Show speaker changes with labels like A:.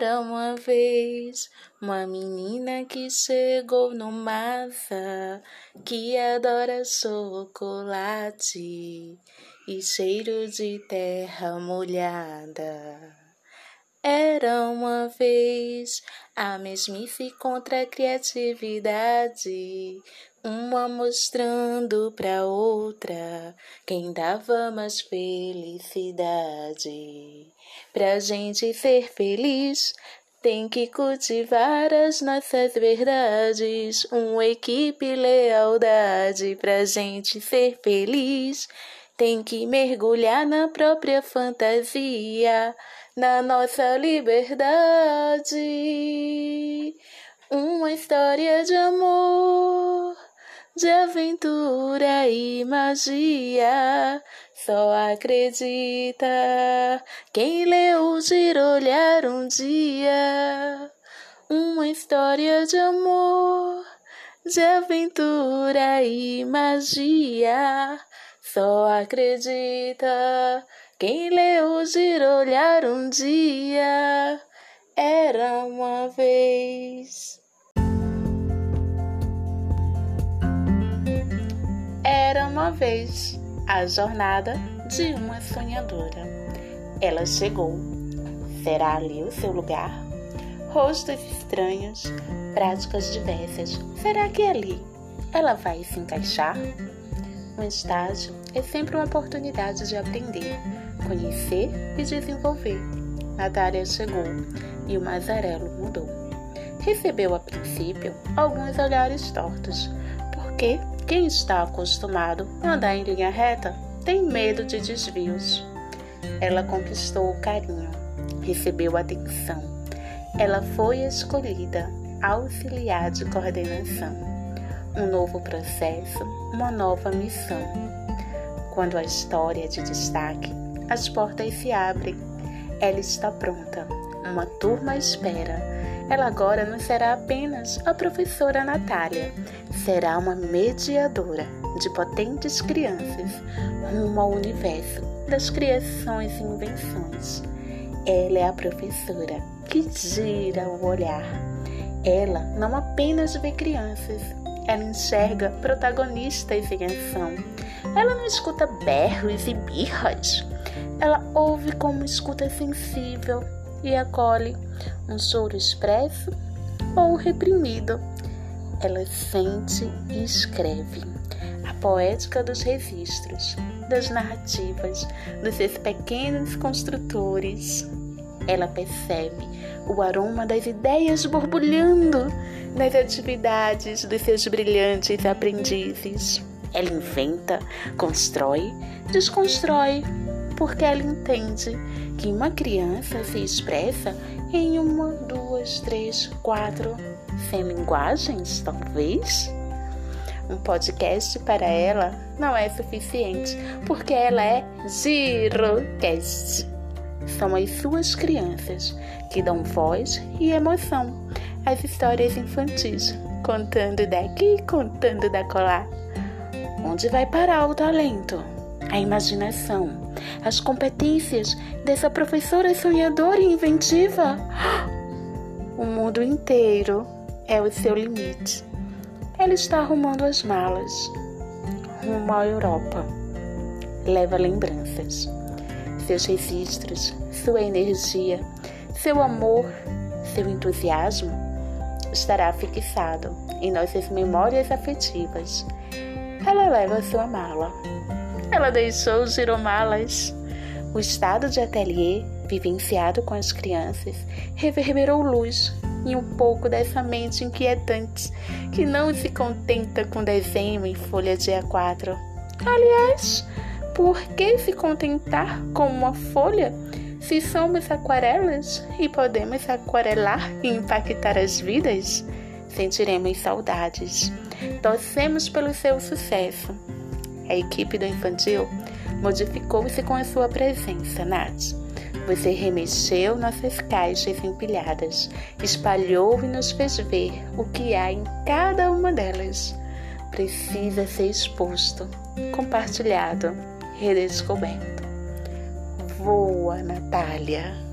A: Era uma vez uma menina que chegou no massa, que adora chocolate e cheiro de terra molhada. Era uma vez a mesmice contra a criatividade, uma mostrando pra outra quem dava mais felicidade. Pra gente ser feliz, tem que cultivar as nossas verdades, uma equipe lealdade pra gente ser feliz. Tem que mergulhar na própria fantasia, na nossa liberdade. Uma história de amor, de aventura e magia. Só acredita quem leu olhar um dia. Uma história de amor, de aventura e magia. Só acredita quem leu olhar um dia. Era uma vez. Era uma vez a jornada de uma sonhadora. Ela chegou. Será ali o seu lugar? Rostos estranhos, práticas diversas. Será que ali ela vai se encaixar? Um estágio é sempre uma oportunidade de aprender, conhecer e desenvolver. Natália chegou e o Mazarelo mudou. Recebeu a princípio alguns olhares tortos, porque quem está acostumado a andar em linha reta tem medo de desvios. Ela conquistou o carinho, recebeu atenção. Ela foi escolhida auxiliar de coordenação. Um novo processo, uma nova missão. Quando a história é de destaque, as portas se abrem. Ela está pronta. Uma turma espera ela agora não será apenas a professora Natália, será uma mediadora de potentes crianças rumo ao universo das criações e invenções. Ela é a professora que gira o olhar. Ela não apenas vê crianças, ela enxerga protagonistas em ação. Ela não escuta berros e birras. Ela ouve como escuta sensível e acolhe um choro expresso ou reprimido. Ela sente e escreve a poética dos registros, das narrativas, dos seus pequenos construtores. Ela percebe o aroma das ideias borbulhando nas atividades dos seus brilhantes aprendizes. Ela inventa, constrói, desconstrói, porque ela entende que uma criança se expressa em uma, duas, três, quatro linguagens, talvez. Um podcast para ela não é suficiente, porque ela é Girocast. São as suas crianças que dão voz e emoção às histórias infantis, contando daqui, contando da colar. Onde vai parar o talento? A imaginação as competências dessa professora sonhadora e inventiva. O mundo inteiro é o seu limite. Ela está arrumando as malas rumo à Europa. Leva lembranças, seus registros, sua energia, seu amor, seu entusiasmo estará fixado em nossas memórias afetivas. Ela leva sua mala ela deixou giromalas. O estado de ateliê, vivenciado com as crianças, reverberou luz em um pouco dessa mente inquietante que não se contenta com desenho em folha de A4. Aliás, por que se contentar com uma folha se somos aquarelas e podemos aquarelar e impactar as vidas? Sentiremos saudades. Torcemos pelo seu sucesso a equipe do infantil modificou-se com a sua presença, Nath. Você remexeu nossas caixas empilhadas, espalhou e nos fez ver o que há em cada uma delas. Precisa ser exposto, compartilhado, redescoberto. Voa, Natália!